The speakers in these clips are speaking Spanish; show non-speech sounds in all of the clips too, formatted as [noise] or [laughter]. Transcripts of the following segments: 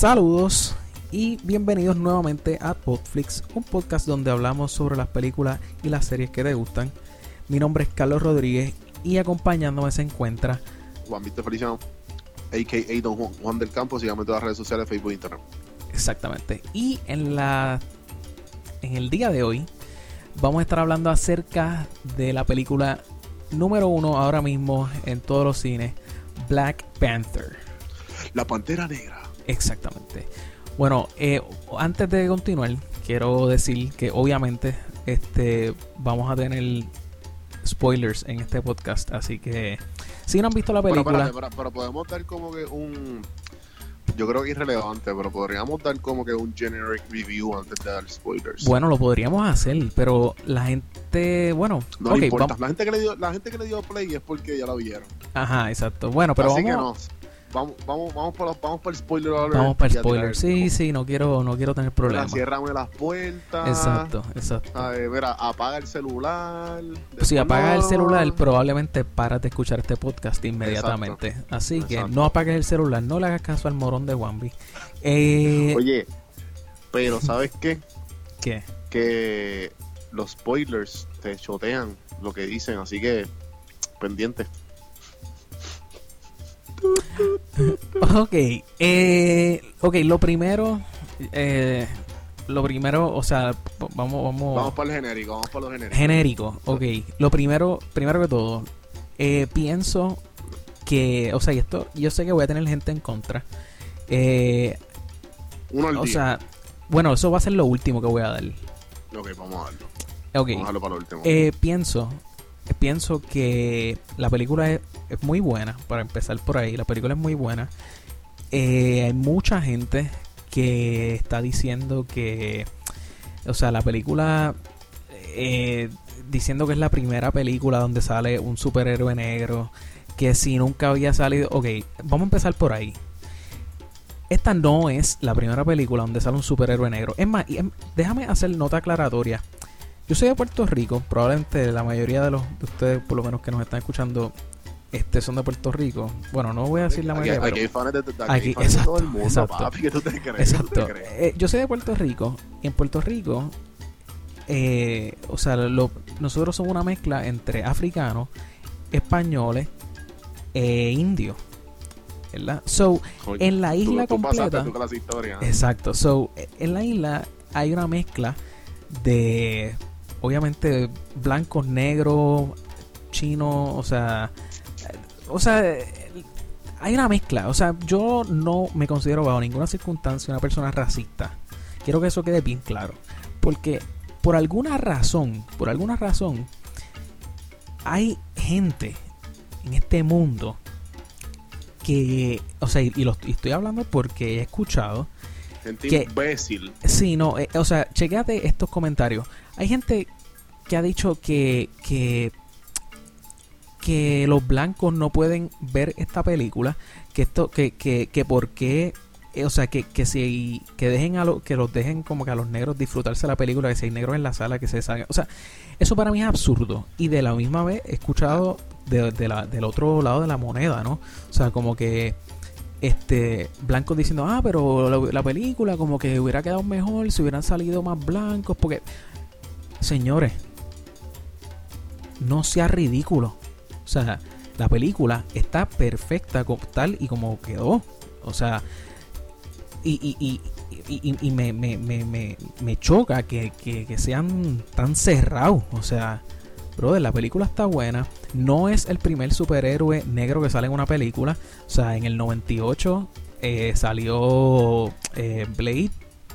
Saludos y bienvenidos nuevamente a Podflix, un podcast donde hablamos sobre las películas y las series que te gustan. Mi nombre es Carlos Rodríguez y acompañándome se encuentra Juan Víctor Feliciano, a.k.a. Don Juan, Juan del Campo, síganme en todas las redes sociales, Facebook e Instagram. exactamente. Y en la en el día de hoy vamos a estar hablando acerca de la película número uno ahora mismo en todos los cines, Black Panther. La Pantera Negra. Exactamente. Bueno, eh, antes de continuar, quiero decir que obviamente este vamos a tener spoilers en este podcast, así que si no han visto la película, espérate, pero, pero podemos dar como que un... Yo creo que es irrelevante, pero podríamos dar como que un generic review antes de dar spoilers. bueno, lo podríamos hacer, pero la gente, bueno, no importa. La gente, que le dio, la gente que le dio play es porque ya la vieron. ajá, exacto. Bueno, pero Así vamos, que no. Vamos, vamos, vamos, por, los- vamos por el spoiler alert vamos para el spoiler. Sí, sí, no quiero, no quiero tener problemas. ciérrame las puertas. Exacto, exacto. A ver, mira, apaga el celular. Si después apagas el celular, probablemente paras de escuchar este podcast inmediatamente. Así que no apagues el celular, no le hagas caso al morón de Wambi. Eh, Oye, pero ¿sabes qué? [laughs] ¿Qué? Que los spoilers te chotean lo que dicen, así que pendiente. Ok, eh, ok, lo primero, eh, lo primero, o sea, vamos, vamos, Vamos por el genérico, vamos por los genéricos. genérico, ok, lo primero, primero que todo, eh, pienso que, o sea, y esto, yo sé que voy a tener gente en contra, eh, Uno al o día. sea, bueno, eso va a ser lo último que voy a dar, ok, vamos a darlo. ok, Vamos a darlo para lo último. Eh, pienso, pienso que la película es, es muy buena, para empezar por ahí, la película es muy buena. Eh, hay mucha gente que está diciendo que, o sea, la película, eh, diciendo que es la primera película donde sale un superhéroe negro, que si nunca había salido, ok, vamos a empezar por ahí. Esta no es la primera película donde sale un superhéroe negro. Es más, em, déjame hacer nota aclaratoria. Yo soy de Puerto Rico, probablemente la mayoría de los de ustedes, por lo menos que nos están escuchando, este son de Puerto Rico. Bueno, no voy a decir la mayoría, aquí pero- hay fans de, Aquí, de todo el exacto, mundo, exacto. papi, que tú te crees. Exacto. ¿Tú te crees? Eh, yo soy de Puerto Rico y en Puerto Rico, eh, o sea, lo- nosotros somos una mezcla entre africanos, españoles e indios. ¿Verdad? So, en la isla tú completa. historia. Exacto. So, eh, en la isla hay una mezcla de, obviamente, blancos, negros, chinos, o sea, eh, o sea, hay una mezcla. O sea, yo no me considero bajo ninguna circunstancia una persona racista. Quiero que eso quede bien claro. Porque por alguna razón, por alguna razón, hay gente en este mundo que, o sea, y, y lo, y estoy hablando porque he escuchado Gente que- imbécil. Sí, no, eh, o sea, chequéate estos comentarios. Hay gente que ha dicho que, que, que los blancos no pueden ver esta película, que esto, que, que, que por qué, eh, o sea, que, que si, que dejen a lo, que los dejen como que a los negros disfrutarse la película, que si hay negros en la sala, que se salgan. O sea, eso para mí es absurdo. Y de la misma vez he escuchado de, la, del otro lado de la moneda, ¿no? O sea, como que este blancos diciendo, ah, pero la, la película como que hubiera quedado mejor si hubieran salido más blancos, porque, señores, no sea ridículo. O sea, la película está perfecta tal y como quedó. O sea, y, y, y, y- me, me, me, me choca que, que, que sean tan cerrados. O sea, brother, la película está buena. No es el primer superhéroe negro que sale en una película. O sea, en el 98 eh, salió eh, Blade,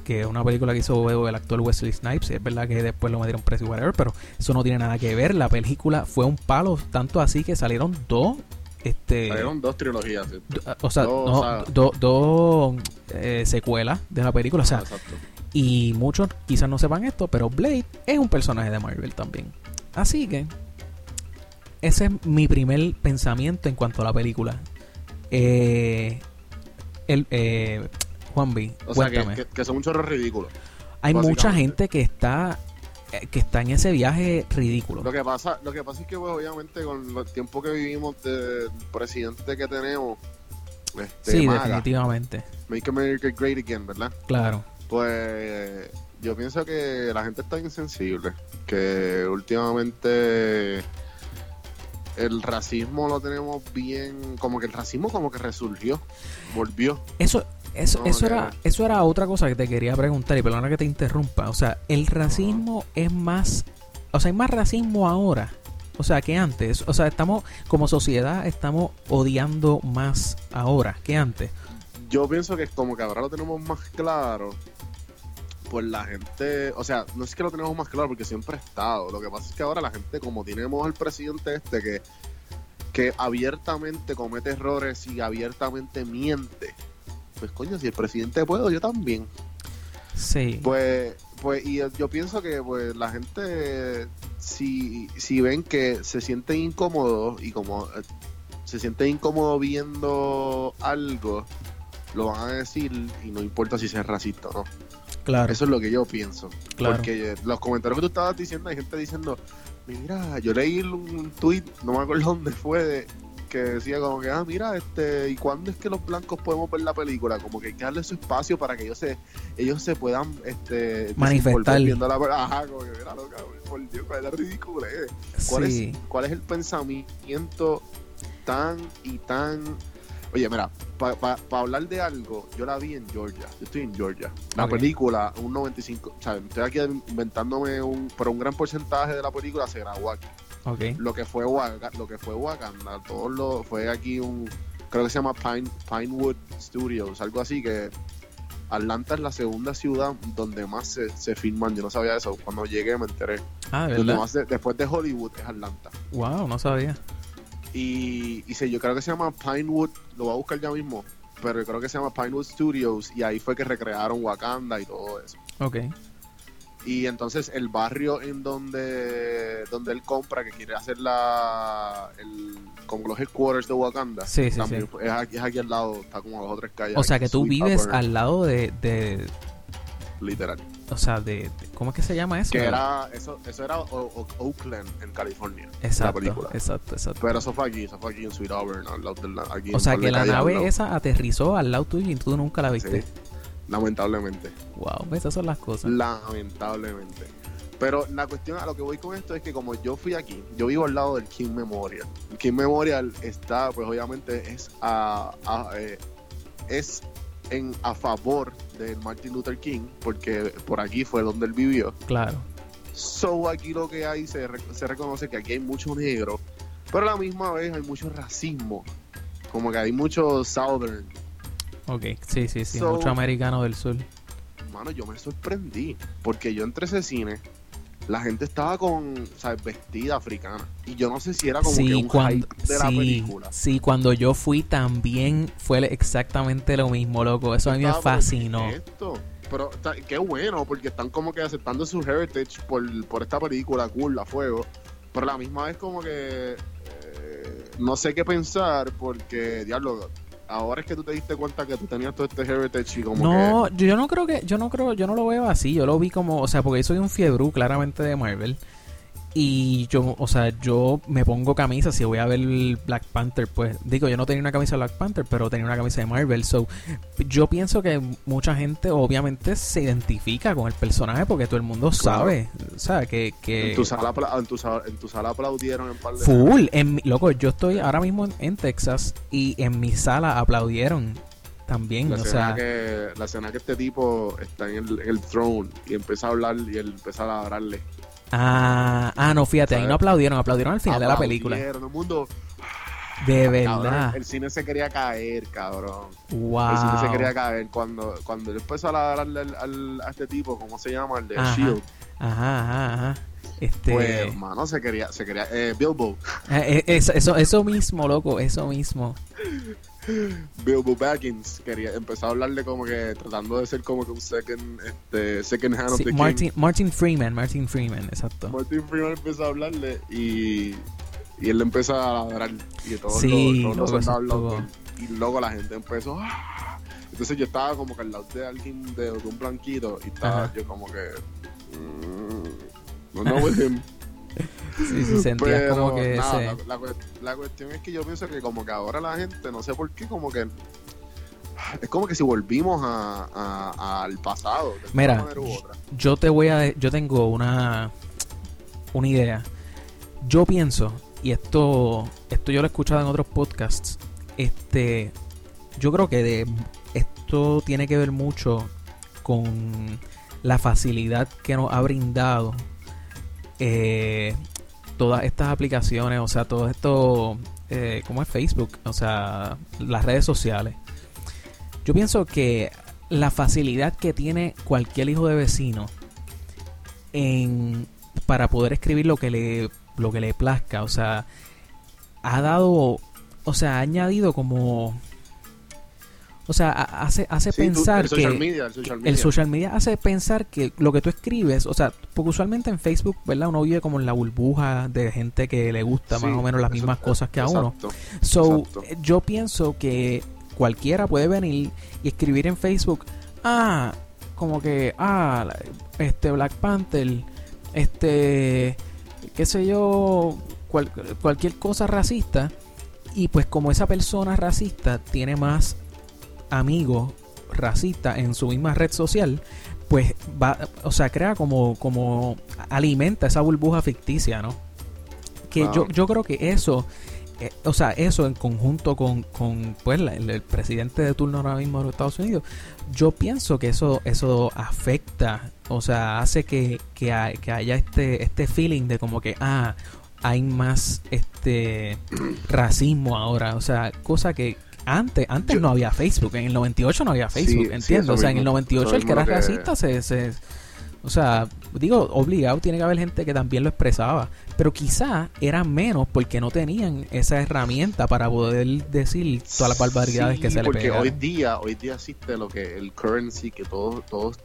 que es una película que hizo el actor Wesley Snipes. Es verdad que después lo metieron preso y whatever, pero eso no tiene nada que ver. La película fue un palo, tanto así que salieron dos. Este, Salieron dos trilogías. ¿sí? do- o sea, dos, no, o sea- do- dos eh, secuelas de la película. O sea, Exacto. y muchos quizás no sepan esto, pero Blade es un personaje de Marvel también. Así que ese es mi primer pensamiento en cuanto a la película. Eh, el, eh, Juan B, O sea, que, que, son un chorro ridículo. Hay mucha gente que está eh, que está en ese viaje ridículo. Lo que pasa, lo que pasa es que pues, obviamente con el tiempo que vivimos del presidente que tenemos, este, sí, MAGA, definitivamente. Make America Great Again, ¿verdad? Claro. Pues yo pienso que la gente está insensible, que últimamente el racismo lo tenemos bien, como que el racismo como que resurgió, volvió. Eso, eso, No, eso era, eso era otra cosa que te quería preguntar y perdona que te interrumpa. O sea, el racismo es más, o sea, hay más racismo ahora. O sea, que antes. O sea, estamos, como sociedad, estamos odiando más ahora que antes. Yo pienso que como que ahora lo tenemos más claro, pues la gente, o sea, no es que lo tenemos más claro porque siempre ha estado, lo que pasa es que ahora la gente como tenemos al presidente este que, que abiertamente comete errores y abiertamente miente, pues coño, si el presidente puede, yo también. Sí. Pues, pues, y yo pienso que pues la gente, si, si ven que se sienten incómodos y como eh, se sienten incómodos viendo algo, lo van a decir y no importa si es racista o no. claro. Eso es lo que yo pienso. claro. Porque los comentarios que tú estabas diciendo, hay gente diciendo, mira, yo leí un, un tweet, no me acuerdo [laughs] dónde fue, de- que decía como que, ah, mira, este, ¿y cuándo es que los blancos podemos ver la película? Como que hay que darle su espacio para que ellos se, ellos se puedan, este, Manifestar. viendo la. Ajá, como que, mira, loca, por Dios, cuál es la ridícula, eh. ¿Cuál, sí. es, ¿Cuál es el pensamiento tan y tan... Oye, mira, para hablar de algo, yo la vi en Georgia. Yo estoy en Georgia. La película, un 95... O sea, estoy aquí inventándome un... Pero un gran porcentaje de la película se grabó aquí. Ok. Lo que fue, Waka- lo que fue Wakanda, todo lo... Fue aquí un... Creo que se llama Pine, Pinewood Studios, algo así que... Atlanta es la segunda ciudad donde más se, se filman. Yo no sabía eso. Cuando llegué me enteré. Ah, ¿de Donde verdad? más después de Hollywood es Atlanta. Wow, no sabía. Y, y sí, yo creo que se llama Pinewood, lo voy a buscar ya mismo, pero yo creo que se llama Pinewood Studios y ahí fue que recrearon Wakanda y todo eso. Ok. Y entonces el barrio en donde donde él compra, que quiere hacer la el, como los headquarters de Wakanda, Sí, sí, también sí. Es, aquí, es aquí al lado, está como a dos o tres calles. O sea, que tú vives Upper, al lado de, de Literal. o sea, de, de- ¿cómo es que se llama eso? Que era, eso, eso era O- O- Oakland, en California, la Exacto, película. exacto, exacto. Pero eso fue aquí, eso fue aquí en Sweet Auburn, al lado de la, aquí O sea, que la nave esa aterrizó al lado tuyo y tú nunca la viste. Sí, lamentablemente. Wow, esas son las cosas. Lamentablemente. Pero la cuestión a lo que voy con esto es que como yo fui aquí, yo vivo al lado del King Memorial. El King Memorial está, pues obviamente es a, a- eh, es en a favor de Martin Luther King, porque por aquí fue donde él vivió. Claro. So aquí lo que hay se, re- se reconoce que aquí hay mucho negro, pero a la misma vez hay mucho racismo. Como que hay mucho southern. Ok, sí, sí, sí. So- Mucho americano del sur. Mano, yo me sorprendí, porque yo entré a ese cine, la gente estaba con, ¿sabes? Vestida africana. Y yo no sé si era como que Sí un cuando, hype de la sí, película. sí, cuando yo fui también fue exactamente lo mismo, loco. Eso a mí me fascinó. ¿qué es esto? Pero qué bueno, porque están como que aceptando su heritage por, por esta película, cool, a fuego. Pero a la misma vez como que eh, no sé qué pensar, porque, diablo, ahora es que tú te diste cuenta que tú tenías todo este heritage y como No, yo no creo que, yo no creo, yo no lo veo así, yo lo vi como, o sea, porque yo soy un fiebrú claramente de Marvel. Y yo, o sea, yo me pongo camisa si voy a ver Black Panther, pues digo, yo no tenía una camisa de Black Panther, pero tenía una camisa de Marvel. So, yo pienso que mucha gente obviamente se identifica con el personaje porque todo el mundo Claro. sabe, o sea, que, que en, tu sala, en, tu sala, en tu sala aplaudieron en par de full, en mi- loco, yo estoy ahora mismo en, en Texas y en mi sala aplaudieron también, La o escena, sea, que, la escena que este tipo está en el, en el throne y empieza a hablar y él empieza a hablarle. Ah, ah, no, fíjate, ahí no aplaudieron, aplaudieron al final de la película. Todo el mundo. De Cabrón, verdad. el cine se quería caer, cabrón. Wow. El cine se quería caer cuando, cuando él empezó a hablarle al, al- a este tipo, ¿cómo se llama? El de Ajá. Shield. Ajá, ajá, ajá. Este. Pues, mano, se quería, se quería, eh, Bilbo, eh, eh, eso, eso, eso mismo, loco, eso mismo. Bilbo Baggins quería, empezó a hablarle como que tratando de ser como que un second, este, second hand of the king. Martin, Martin Freeman, Martin Freeman, exacto. Martin Freeman empezó a hablarle y, y él le empezó a ladrar y todos Sí, los, todos los locos. y luego la gente empezó ¡ah! entonces yo estaba como que al lado de alguien de, de un blanquito y estaba Ajá. yo como que mm, no no with him [laughs] Sí, sí, sentías pero como que nada, ese. la, la cuest- la cuestión es que yo pienso que como que ahora la gente no sé por qué como que es como que si volvimos a, a- al pasado. de Mira, manera u otra. yo te voy a yo tengo una una idea yo pienso y esto esto yo lo he escuchado en otros podcasts este yo creo que de- esto tiene que ver mucho con la facilidad que nos ha brindado eh, todas estas aplicaciones o sea todo esto eh, como es Facebook o sea las redes sociales. Yo pienso que la facilidad que tiene cualquier hijo de vecino en para poder escribir lo que le lo que le plazca, o sea, ha dado, o sea, ha añadido como o sea, ha- hace hace Sí, tú- pensar el social que media, el social media. el social media hace pensar que lo que tú escribes, o sea, porque usualmente en Facebook, ¿verdad? Uno vive como en la burbuja de gente que le gusta Sí, más o menos las eso- mismas cosas que a uno. exacto. So, Exacto. eh, yo pienso que cualquiera puede venir y escribir en Facebook, ah, como que, ah, este Black Panther, este, qué sé yo, cual- cualquier cosa racista, y pues como esa persona racista tiene más amigos racistas en su misma red social, pues va, o sea, crea como, como alimenta esa burbuja ficticia, ¿no? Que yo, yo creo que eso, eh, o sea, eso en conjunto con, con pues, la- el, el presidente de turno ahora mismo de los Estados Unidos, yo pienso que eso, eso afecta, o sea, hace que, que, hay- que haya este, este feeling de como que, ah, hay más este racismo ahora, o sea, cosa que antes, antes Yo- no había Facebook, en el 98 no había Facebook, sí, ¿entiendes? eso o sea, en el mismo, 98 eso el que era que- racista se, se o sea, digo, obligado tiene que haber gente que también lo expresaba, pero quizá eran menos porque no tenían esa herramienta para poder decir todas las barbaridades Sí, que se le porque pegaron. hoy día hoy día existe lo que el currency que todos todos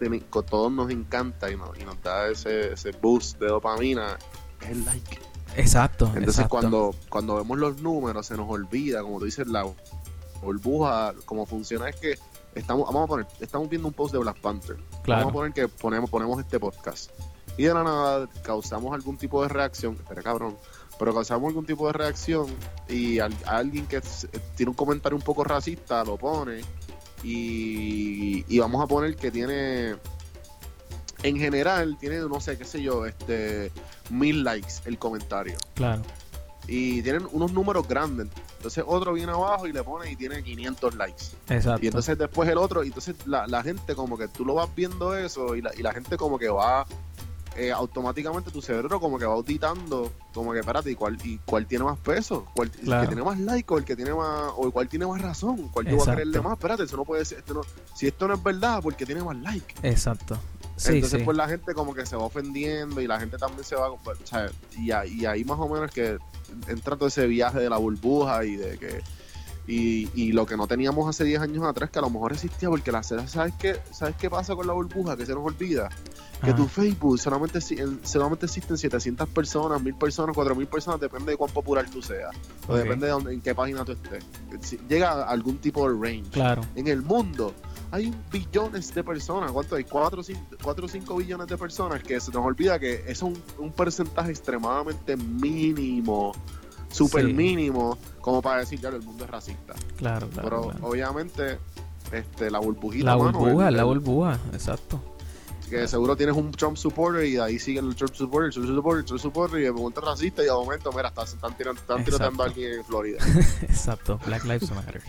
todos nos encanta y nos, y nos da ese, ese boost de dopamina es el like Exacto. entonces exacto. cuando cuando vemos los números se nos olvida como tú dices la burbuja como funciona es que estamos vamos a poner estamos viendo un post de Black Panther claro. vamos a poner que ponemos ponemos este podcast y de la nada causamos algún tipo de reacción espera cabrón pero causamos algún tipo de reacción y al- alguien que tiene un comentario un poco racista lo pone y, y vamos a poner que tiene en general tiene no sé qué sé yo este mil likes el comentario Claro. y tienen unos números grandes entonces otro viene abajo y le pone y tiene 500 likes Exacto. y entonces después el otro, y entonces la, la gente como que tú lo vas viendo eso y la, y la gente como que va eh, automáticamente tu cerebro como que va auditando, como que espérate, ¿y cuál, y cuál tiene más peso? ¿Cuál, Claro. ¿El que tiene más like o el que tiene más, o el cual tiene más razón? ¿Cuál yo voy a creerle más? Espérate, eso no puede ser, esto no, si esto no es verdad, porque tiene más like. Exacto. Sí, Entonces sí. pues la gente como que se va ofendiendo y la gente también se va, o sea, y, ahí- y ahí más o menos que entra todo ese viaje de la burbuja y de que y, y lo que no teníamos hace 10 años atrás que a lo mejor existía porque la sabes qué sabes qué pasa con la burbuja que se nos olvida. Que tu Facebook solamente solamente existen 700 personas 1000 personas 4000 personas depende de cuán popular tú seas. O depende de dónde, en qué página tú estés. Llega a algún tipo de range Claro. en el mundo hay billones de personas. ¿Cuánto hay? 4 o 5 billones de personas que se nos olvida que es un, un porcentaje extremadamente mínimo, súper Sí. mínimo, como para decir, ya el mundo es racista. Claro, claro. Pero claro. obviamente, este, la burbujita, La mano, burbuja, el- la burbuja, exacto. que seguro tienes un Trump supporter y de ahí sigue el Trump supporter, el Trump supporter, el Trump supporter y de momento es racista y de momento, mira, están, están tirando, están Exacto. alguien en Florida. [laughs] Exacto, Black Lives Matter.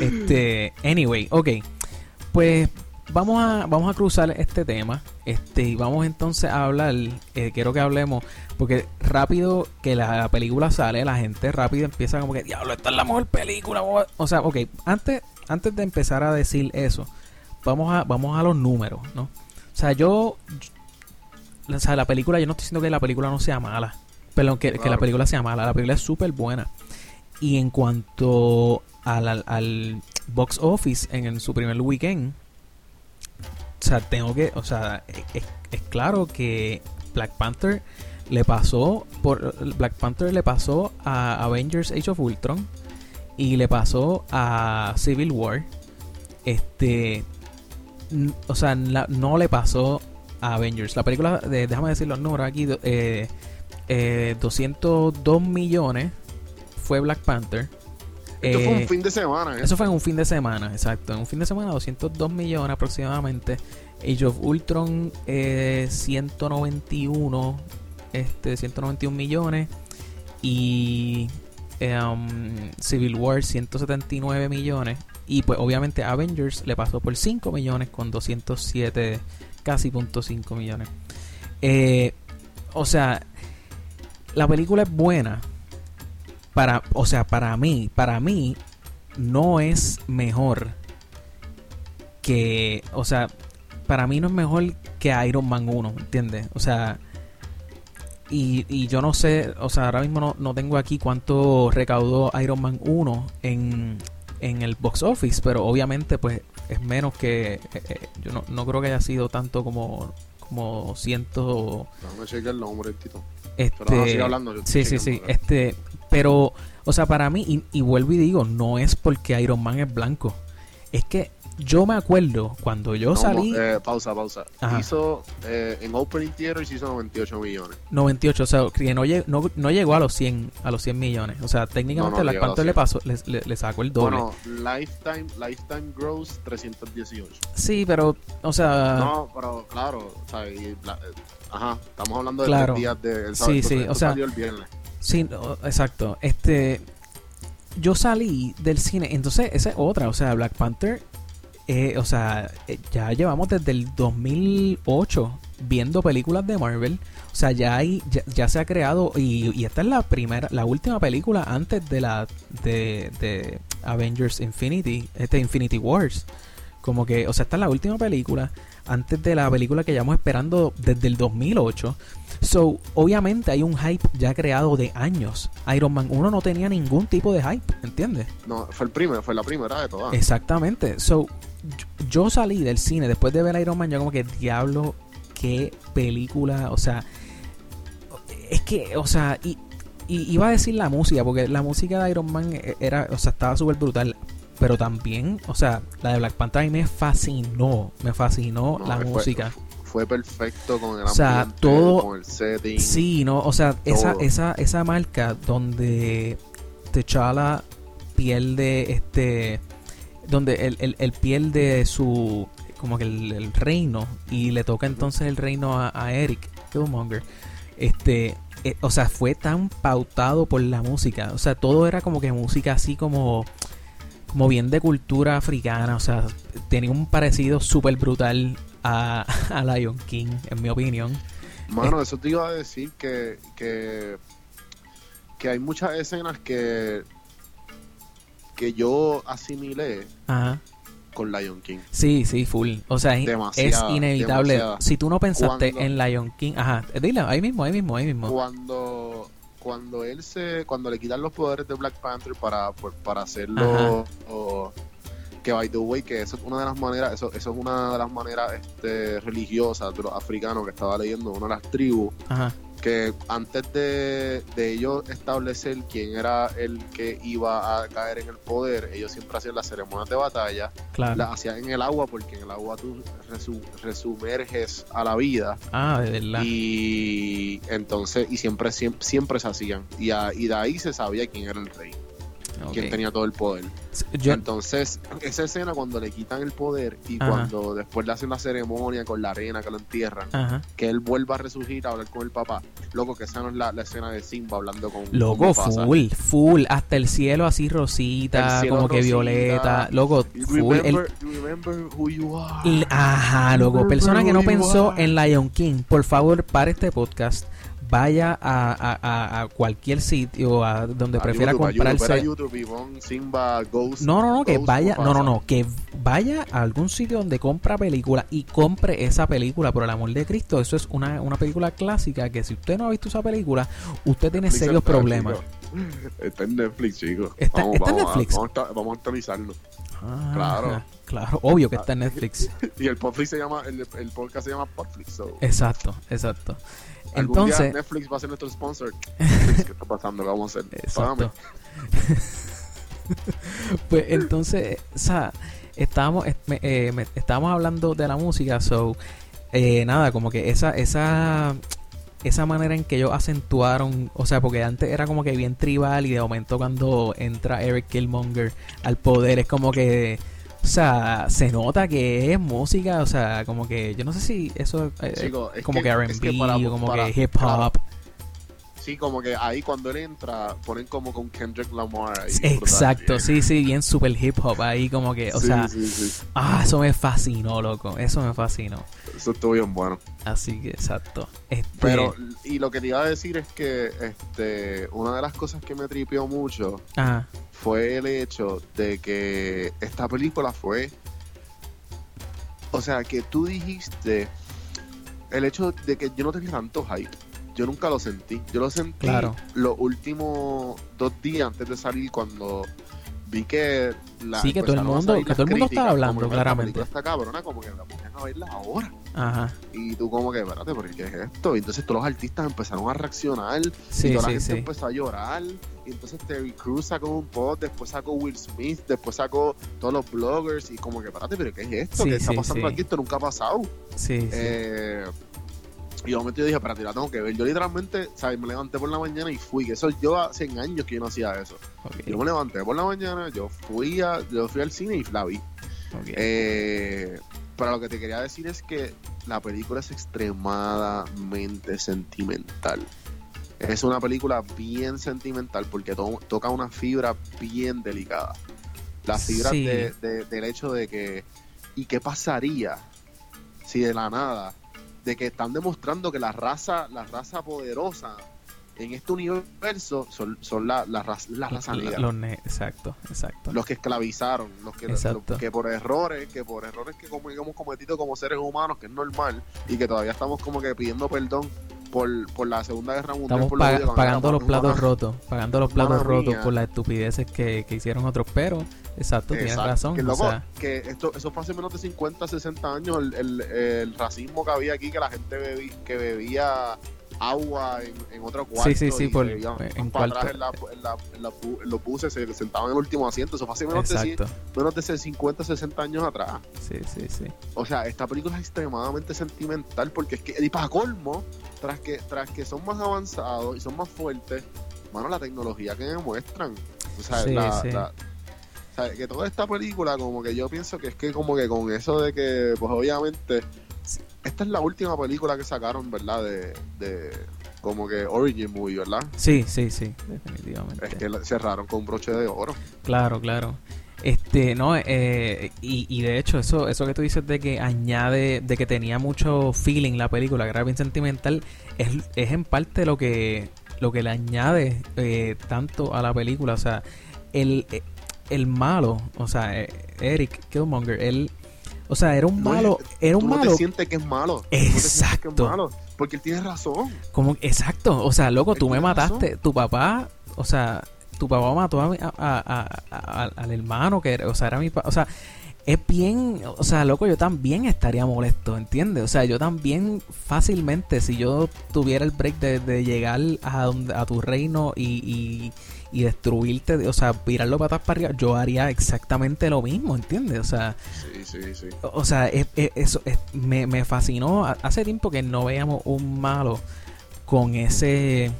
Este, anyway, ok. Pues vamos a, vamos a cruzar este tema. Este, y vamos entonces a hablar. eh, quiero que hablemos. Porque rápido que la, la película sale, la gente rápido empieza como que, diablo, esta es la mejor película. vamos a-". O sea, ok, antes, antes de empezar a decir eso, vamos a, vamos a los números, ¿no? O sea, yo. O sea, la película, yo no estoy diciendo que la película no sea mala. Perdón, que, que la película sea mala. La película es súper buena. Y en cuanto al, al, al box office en, su primer weekend, o sea, tengo que, o sea, es, claro que Black Panther le pasó por Black Panther le pasó a Avengers Age of Ultron y le pasó a Civil War. Este, o sea, no le pasó a Avengers. La película, de- déjame decir los números aquí, eh, eh, 202 millones fue Black Panther. Esto fue Eh, un fin de semana, ¿eh? Eso fue en un fin de semana, exacto. En un fin de semana, 202 millones aproximadamente. Age of Ultron, eh, 191, este, 191 millones. Y eh, um, Civil War, 179 millones. Y pues obviamente Avengers le pasó por 5 millones con 207, casi punto 5 millones. Eh, o sea, la película es buena. Para, o sea, para mí, para mí, no es mejor que, o sea, para mí no es mejor que Iron Man 1, ¿entiendes? O sea, y, y yo no sé, o sea, ahora mismo no, no tengo aquí cuánto recaudó Iron Man 1 en, en el box office, pero obviamente pues es menos que, eh, eh, yo no, no creo que haya sido tanto como, como ciento... Déjame chequearlo un momentito. Este, Pero no, sigue hablando. Sí, sí, sí. Este, pero, o sea, para mí, y, y vuelvo y digo, no es porque Iron Man es blanco. Es que yo me acuerdo cuando yo No, salí eh, pausa, pausa. Ajá. Hizo eh, en Opening Theaters hizo 98 millones. 98, o sea, que no, no, no llegó a los 100 a los 100 millones. O sea, técnicamente Black Panther le 100. pasó le, le- le sacó el doble. Bueno, Lifetime, Lifetime Gross 318. Sí, pero, o sea, No, pero claro, o sea, y la- eh, ajá, estamos hablando de Claro. tres días de el Sí, sábado, sí, esto o sea, salió el viernes. Sí, exacto. Este, yo salí del cine, entonces esa es otra, o sea, Black Panther, eh, o sea, eh, ya llevamos desde el 2008 viendo películas de Marvel, o sea, ya hay, ya, se ha creado y, y esta es la primera, la última película antes de la de Avengers Infinity, este Infinity Wars. Como que, o sea, esta es la última película antes de la película que llevamos esperando desde el 2008. So, obviamente hay un hype ya creado de años. Iron Man 1 no tenía ningún tipo de hype, ¿entiendes? No, fue el primero, fue la primera de todas. Exactamente. So, yo, salí del cine después de ver Iron Man, yo como que diablo, qué película, o sea, es que, o sea, y, y iba a decir la música, porque la música de Iron Man e- era, o sea, estaba súper brutal. Pero también, o sea, la de Black Panther a mí me fascinó, me fascinó No, la música. Fue perfecto con el O sea, ambiente, todo- con el setting. Sí, no, o sea, esa, esa, esa marca donde T'Challa pierde este donde el, el, el pierde su como que el, el reino y le toca entonces el reino a, a Eric Killmonger este eh, o sea fue tan pautado por la música o sea todo era como que música así como como bien de cultura africana o sea tenía un parecido súper brutal a, a Lion King en mi opinión Mano, eso te iba a decir que, que, que hay muchas escenas que, que yo asimilé Ajá. con Lion King. Sí, sí, full. O sea, es- Demasiada, es inevitable. demasiada. Si tú no pensaste Cuando- en Lion King, ajá, dile, ahí mismo, ahí mismo, ahí mismo. Cuando, cuando él se, cuando le quitan los poderes de Black Panther para, por- para hacerlo o- que by the way, que eso es una de las maneras, eso, eso es una de las maneras este, religiosas de los africanos que estaba leyendo, una de las tribus, Ajá, que antes de, de ellos establecer quién era el que iba a caer en el poder, ellos siempre hacían las ceremonias de batalla, claro. las hacían en el agua porque en el agua tú resu- resumerges a la vida Ah, de verdad. y entonces y siempre siempre, siempre se hacían y, a- y de ahí se sabía quién era el rey, Ok. quién tenía todo el poder. Yo, Entonces, esa escena cuando le quitan el poder y Ajá. cuando después le hacen la ceremonia con la arena que lo entierran, ajá. que él vuelva a resurgir a hablar con el papá. Loco, que esa no es la, la escena de Simba hablando con con Loco, Mufasa. full, full. Hasta el cielo así rosita, El cielo como que rosita. violeta. Loco, You full. El- remember, you remember who you are. Ajá, loco. Persona que no pensó are. en Lion King, por favor, para este podcast. Vaya a, a- a- cualquier sitio a donde prefiera YouTube, a YouTube, comprarse. YouTube Simba Ghost. No, no, no, que vaya, no, no, no, que vaya a algún sitio donde compra película y compre esa película, por el amor de Cristo. Eso es una, una película clásica que si usted no ha visto esa película, usted tiene Netflix serios está, problemas. chico. Está en Netflix, chicos. Está- vamos, está vamos Netflix. vamos, a, vamos a actualizarlo. Ah, Claro. Claro, obvio que está en Netflix. [laughs] Y el podcast se llama, el, el podcast se llama Podflix. So. Exacto, exacto. Algún Entonces, día Netflix va a ser nuestro sponsor. [laughs] Netflix, ¿Qué está pasando? ¿Qué vamos a hacer? Págame. [laughs] pues entonces, o sea, estábamos, eh, eh, me- estábamos hablando de la música, so, eh, nada, como que esa, esa, esa manera en que ellos acentuaron, o sea, porque antes era como que bien tribal y de momento cuando entra Eric Killmonger al poder es como que, o sea, se nota que es música, o sea, como que yo no sé si eso es Chico, es como que, que- R&B es que para- o como para- que hip hop. Sí, como que ahí cuando él entra, ponen como con Kendrick Lamar. Ahí, Exacto, brutal. sí, sí, bien super hip hop ahí como que, o Sí, sea, sí, sí. ah, eso me fascinó, loco, eso me fascinó. Eso estuvo bien bueno. Así que exacto. Este, Pero, y lo que te iba a decir es que este una de las cosas que me tripió mucho ajá, fue el hecho de que esta película fue. O sea, que tú dijiste. El hecho de que yo no tenía tanto hype. Yo nunca lo sentí. Yo lo sentí Claro. los últimos dos días antes de salir cuando vi que la Sí, que todo el mundo- que todo el mundo estaba hablando, como que, "Mira, claramente". Está cabrona, como que la ponían a verla ahora. ajá, Y tú como que, espérate, ¿pero qué es esto? Y entonces todos los artistas empezaron a reaccionar sí, y toda la sí, gente sí. empezó a llorar. Y entonces Terry Crews sacó un post, después sacó Will Smith, después sacó todos los bloggers. Y como que, espérate, ¿pero qué es esto? Sí, ¿Qué está sí, pasando sí. aquí? Esto nunca ha pasado. Sí, sí. Y de momento yo dije, espérate, la tengo que ver. Yo literalmente, ¿sabes? Me levanté por la mañana y fui. Que eso yo hace años que yo no hacía eso. Yo me levanté por la mañana, yo fui, a, yo fui al cine y la vi. ok. Eh, pero lo que te quería decir es que la película es extremadamente sentimental. Es una película bien sentimental porque to- toca una fibra bien delicada. La fibra Sí. de- de- del hecho de que, ¿y qué pasaría si de la nada, de que están demostrando que la raza, la raza poderosa en este universo son, son la, la raza, la raza negra? los ne- exacto, exacto. los que esclavizaron, los que, los que por errores, que por errores que como hemos cometido como seres humanos, que es normal, y que todavía estamos como que pidiendo perdón por, por la Segunda Guerra Mundial. Estamos por pagando los platos rotos, pagando los platos rotos por las estupideces que, que hicieron otros, pero exacto, tienes exacto. razón, Que, o loco, sea, que esto, eso fue hace menos de 50, 60 años, el, el- el racismo que había aquí, que la gente bebí, que bebía agua en, en otro cuarto. Sí, sí, sí, y por- en cuarto. atrás en, la, en los buses, se sentaban en el último asiento. Eso fue hace menos de, menos de 50, 60 años atrás. sí, sí, sí, O sea, esta película es extremadamente sentimental porque es que, y para colmo, tras que, tras que son más avanzados y son más fuertes, mano, la tecnología que demuestran. O sea, Sí, la- sí. Que toda esta película, como que yo pienso que es que como que con eso de que, pues obviamente, esta es la última película que sacaron, ¿verdad? De, de como que Origin Movie, ¿verdad? sí, sí, sí, definitivamente. Es que cerraron con broche de oro. Claro, claro. Este, no, eh, y, y de hecho, eso, eso que tú dices de que añade, de que tenía mucho feeling la película, que era bien sentimental, es, es en parte lo que, lo que le añade eh, tanto a la película. O sea, el, eh, el malo, o sea, eh, Eric Killmonger, él, o sea, era un No malo, era un Tú no malo, te sientes que es malo. Tú no te sientes que es Exacto. malo. Porque él tiene razón. como, exacto, o sea, loco, Él tú me mataste, razón. tu papá, o sea, tu papá mató a, mi- a- a- al hermano que, era- o sea, era mi papá, o sea, es bien, o sea, loco, yo también estaría molesto, ¿entiendes? O sea, yo también fácilmente, si yo tuviera el break de, de llegar a, donde- a tu reino y, y, y destruirte, o sea, virarlo patas para arriba, yo haría exactamente lo mismo, ¿entiendes? O sea, Sí, sí, sí. o sea, es- es- eso es- me, me fascinó. Ha- Hace tiempo que no veíamos un malo con ese.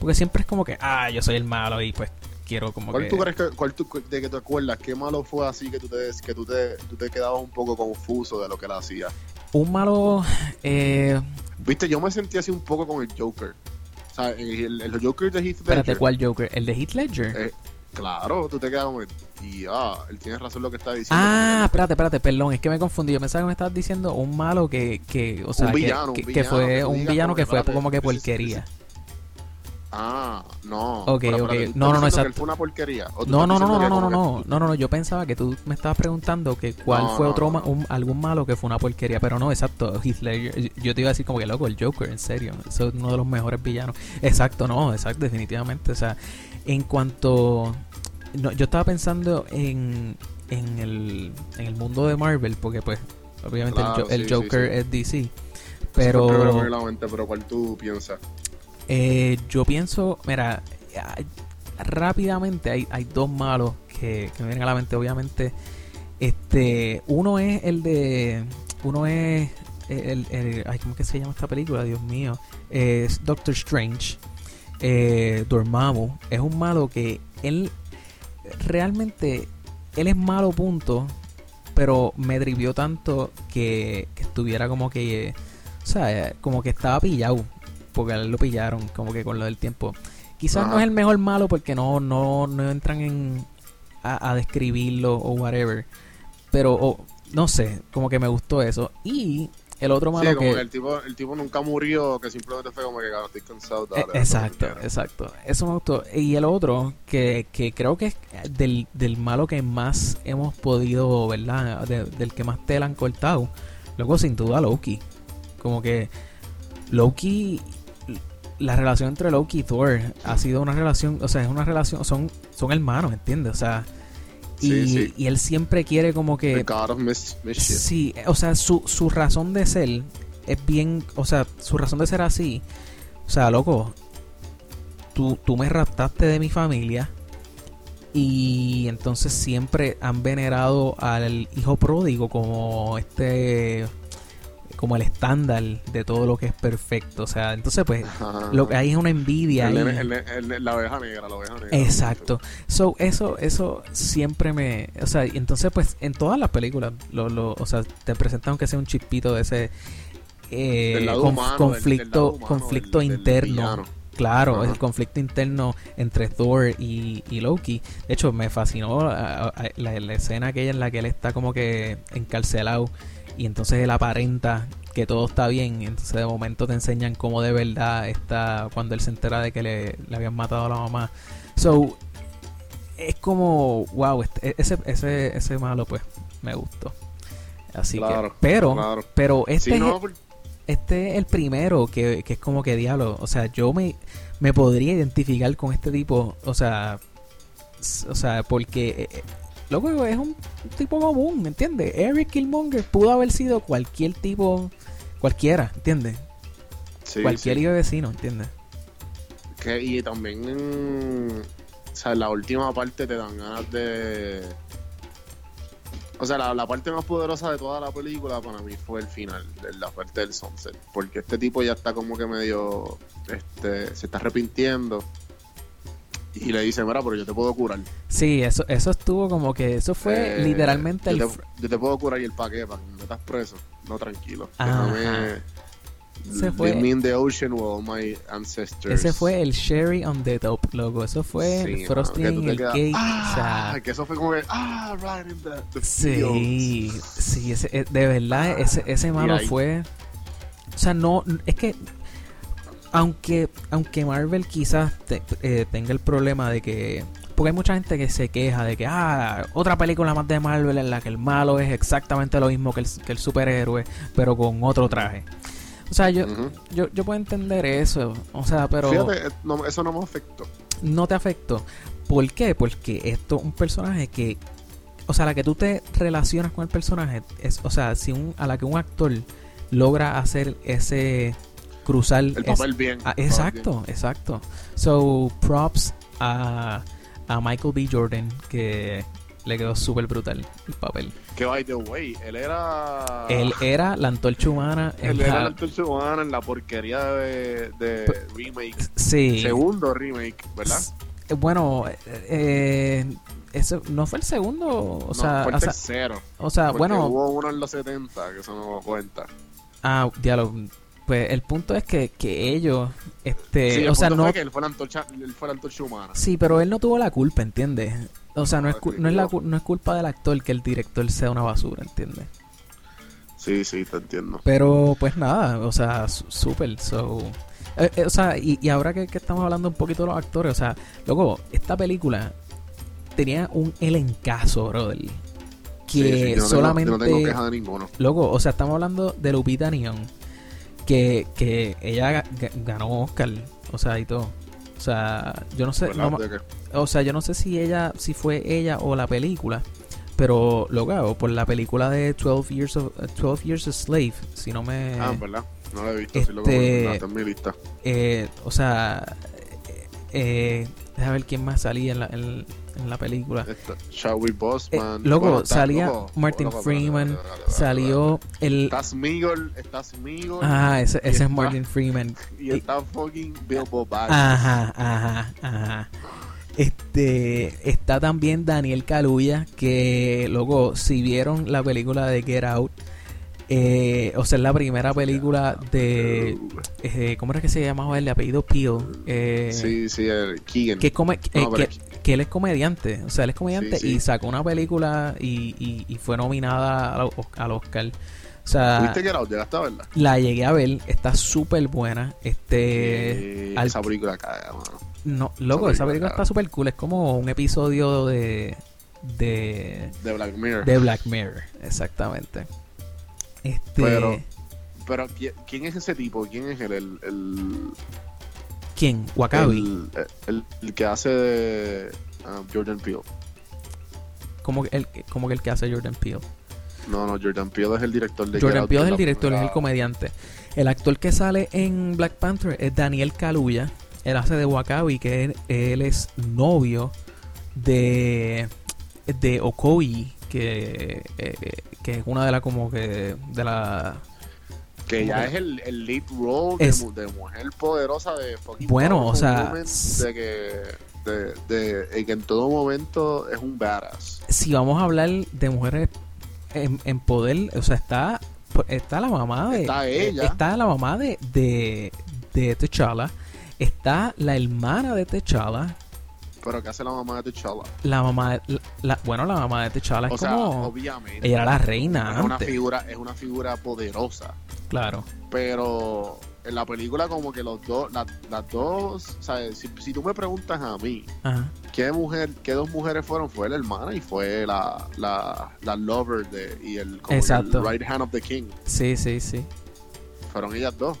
Porque siempre es como que, ah, yo soy el malo y pues quiero como ¿Cuál que. tú crees que, cuál tú, de que te acuerdas? ¿Qué malo fue así que tú te, que tú te, tú te quedabas un poco confuso de lo que él hacía? Un malo. Eh, Viste, yo me sentí así un poco con el Joker. O sea, el, el Joker de Heath espérate, Ledger. ¿cuál Joker? ¿El de Heath Ledger? eh, claro, tú te quedas como, y ah, él tiene razón lo que está diciendo. ah, espérate, espérate, perdón, es que me confundí. Yo pensaba que me estabas diciendo un malo que, que o sea, que- villano, un que, que villano, fue que tú un villano que que, fue espérate, como que porquería. Ah, no. Ok, Pero, ok. ¿tú No, no, no, que exacto. él fue una porquería? ¿O tú No, no, no, no, que no, no, no, que- no, no, no, yo pensaba que tú me estabas preguntando que cuál No, fue no, otro no, ma- no. un- algún malo que fue una porquería, pero no, exacto, Heath Ledger, yo te iba a decir como que loco, el Joker, en serio, eso es uno de los mejores villanos. Exacto, no, exacto, definitivamente, o sea, en cuanto no, yo estaba pensando en en el en el mundo de Marvel porque pues obviamente el Claro, Jo- el, sí, sí, Joker sí. es DC, el que pero mente, pero ¿cuál tú piensas? Eh, yo pienso, mira, rápidamente hay, hay dos malos que, que me vienen a la mente. Obviamente, este, uno es el de, uno es, el, ay, ¿cómo que se llama esta película? Dios mío. Es Doctor Strange. Eh, Dormammu es un malo que él realmente él es malo punto, pero me drivió tanto que, que estuviera como que, o sea, como que estaba pillado, porque a él lo pillaron como que con lo del tiempo. Quizás no es el mejor malo porque no no, no entran en a, a describirlo o whatever, pero no sé, como que me gustó eso. Y el otro Sí, malo como que que el tipo, el tipo nunca murió, que simplemente fue como que "Cabrón, estoy cansado. Eh, dale, que Exacto, quieras". exacto. Eso me gustó. Y el otro, que, que creo que es del, del malo que más hemos podido, ¿verdad? De- del que más tela han cortado. Luego, sin duda, Loki. Como que Loki, la relación entre Loki y Thor ha sido una relación, o sea, es una relación, son, son hermanos, ¿entiendes? O sea, y, Sí, sí. y él siempre quiere como que... Sí, o sea, su, su razón de ser es bien, o sea, su razón de ser así, o sea, loco, tú, tú me raptaste de mi familia y entonces siempre han venerado al hijo pródigo como este, como el estándar de todo lo que es perfecto, o sea, entonces pues, Ajá. lo que hay es una envidia El el el- la oveja negra, la oveja negra. Exacto. So, eso, eso siempre me. O sea, entonces, pues, en todas las películas, lo, lo, o sea, te presentan aunque sea un chispito de ese eh, conf- humano, conflicto, humano, conflicto interno. Claro, Ajá. el conflicto interno entre Thor y, y Loki. De hecho, me fascinó a- a- la, la escena aquella en la que él está como que encarcelado y entonces él aparenta que todo está bien. Entonces de momento te enseñan cómo de verdad está cuando él se entera de que le, le habían matado a la mamá. So, es como, wow, este- ese, ese, ese malo pues me gustó. Así Claro, que, pero, claro. pero este es- no, por- este es el primero que, que es como que diablo. O sea, yo me, me podría identificar con este tipo. O sea, o sea, porque, eh, eh, loco, es un tipo común, ¿me entiendes? Eric Killmonger pudo haber sido cualquier tipo, cualquiera, ¿entiendes? sí, cualquier sí. hijo de vecino, ¿entiendes? Que, y también en, o sea, en la última parte te dan ganas de... O sea, la, la parte más poderosa de toda la película para mí fue el final, la parte del sunset. Porque este tipo ya está como que medio... este Se está arrepintiendo. Y le dice, mira, pero yo te puedo curar. Sí, eso, eso estuvo como que, eso fue Eh, literalmente el... yo te, yo te puedo curar y el paquete para que me metas preso. No, tranquilo. Ajá. Déjame... Ese fue- in the ocean with all my ancestors. Ese fue el Sherry on the top, loco. Eso fue Sí, el frosting mano, en el quedas, cake. Ah, o sea, que eso fue como que, ah, right in the, the Sí, fields. sí, ese, eh, de verdad, ese, ese malo ahí- fue. O sea, no, es que. Aunque, aunque Marvel quizás te- eh, tenga el problema de que. Porque hay mucha gente que se queja de que, ah, otra película más de Marvel en la que el malo es exactamente lo mismo que el, que el superhéroe, pero con otro traje. O sea, yo, yo, yo puedo entender eso. O sea, pero Fíjate, eh, no, eso no me afectó. no te afectó. ¿Por qué? Porque esto es un personaje que, o sea, la que tú te relacionas con el personaje, es, o sea, si un, a la que un actor logra hacer ese cruzar El es- papel bien. ah, el papel exacto, exacto. So props a, a Michael B. Jordan que le quedó súper brutal el papel. bien. Que by the way, él era. Él era la antorcha humana en él era la- la antorcha humana en la porquería de, de remake. sí. Segundo remake, ¿verdad? S- Bueno, eh, eh, eso no fue el segundo, o no, sea, fue el o sea, tercero. o sea, bueno, Hubo uno en los 70, que eso no cuenta. ah, diálogo. Pues el punto es que, que ellos, este, sí, el o sea, no, fue que él fue la antorcha, él fue la antorcha humana. sí, pero él no tuvo la culpa, ¿entiendes? O sea, no, No, es, no es la no es culpa del actor que el director sea una basura, ¿entiendes? Sí, sí, te entiendo. Pero pues nada, o sea, súper, so... eh, eh, o sea, y, y ahora que, que estamos hablando un poquito de los actores, o sea, luego, esta película tenía un elencazo, brother. Que Sí, sí, yo no tengo- solamente... yo no tengo queja de ninguno. Loco, o sea, estamos hablando de Lupita Nyong, que, que ella ga- ga- ganó Oscar, o sea, y todo. O sea, yo no sé, ¿verdad? no, o sea, yo no sé si ella, si fue ella o la película, pero loco, por la película de 12 Years of, 12 Years a Slave, si no me, Ah, verdad. No lo he visto, lo Este- como está en mi lista. eh, o sea, eh, eh, déjame ver quién más salía en la, en- en la película. Chadwick Boseman. Eh, loco, Bueno, salía loco, Martin loco, Freeman, Salió el... Está Smigol, está Smigol. Ah, ese, es Martin Freeman. [laughs] Y está fucking Bilbo Baggins. Ajá, ajá, ajá. Este, está también Daniel Kaluuya, que luego, si vieron la película de Get Out, eh, o sea, es la primera película de, eh, ¿cómo era que se llamaba el de apellido Peel? Eh, Sí, sí, el Keegan. que, come- eh, No, que, que él es comediante, o sea, él es comediante Sí, sí. y sacó una película y, y- y fue nominada al, al Oscar. O sea, ¿Viste que era? ¿Llegaste a verla? la llegué a ver, está súper buena. Este, al- esa película caga, mano. no, loco, Esa esa película, película está súper cool. Es como un episodio de, de, De Black Mirror. de Black Mirror, exactamente. Este, Pero- Pero, ¿qui- ¿quién es ese tipo? ¿Quién es? El, el, ¿quién? Wakabi. el, el- que hace de um, Jordan Peele. Como, que el, como que el que hace Jordan Peele. No, no, Jordan Peele es el director de Jordan Peele es el director, es el comediante. El actor que sale en Black Panther es Daniel Kaluuya. Él hace de Wakabi, que él, él es novio de, de Okoye, que, eh, que es una de las como que de la Que ya que- es el, el lead role de Es- mu- de, mujer poderosa de fucking Bueno, o sea, de que de, de, de que en todo momento es un badass. si vamos a hablar de mujeres en, en poder, o sea, está está la mamá de Está ella. está la mamá de de, de T'Challa, está la hermana de T'Challa, Pero que hace la mamá de T'Challa. la mamá de- la, bueno, la mamá de T'Challa es O sea, como obviamente. ella era la reina es una figura, es una figura poderosa. claro. Pero en la película como que los dos, la- las dos, ¿sabes? Si, si tú me preguntas a mí, Ajá. ¿qué mujer, qué dos mujeres fueron? Fue la hermana y fue la, la, la lover de, y el, como Exacto. el right hand of the king. Sí, sí, sí. Fueron ellas dos.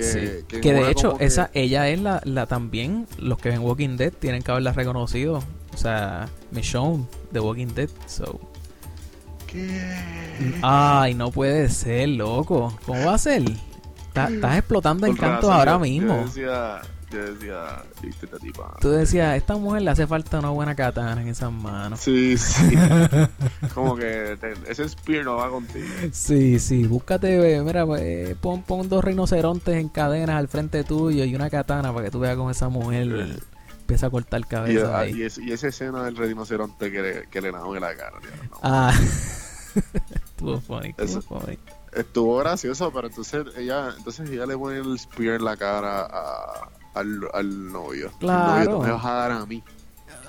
Que, Sí. que Que, de hecho, que- esa ella es la, la también, los que ven Walking Dead tienen que haberla reconocido. O sea, Michonne de Walking Dead. So. ¿Qué? Ay, no puede ser, loco. ¿Cómo va a ser? Está- Estás explotando Con encanto razón, ahora mismo. Yo decía, yo decía, viste esta tipa. Tú decías, esta mujer le hace falta una buena katana en esas manos. Sí, sí. [laughs] como que te- ese spear no va contigo. Sí, sí, búscate, mira, eh, pon, pon dos rinocerontes en cadenas al frente tuyo y una katana para que tú veas con esa mujer empieza a cortar Y, cabezas ah, ahí. y, es- y esa escena del rinoceronte que le, que le en la cara. tío, no. Ah, [laughs] estuvo funny, estuvo funny. Estuvo gracioso, pero entonces ella, entonces ella le pone el spear en la cara a- al, al novio. Claro. El novio, tú me vas a dar a mí.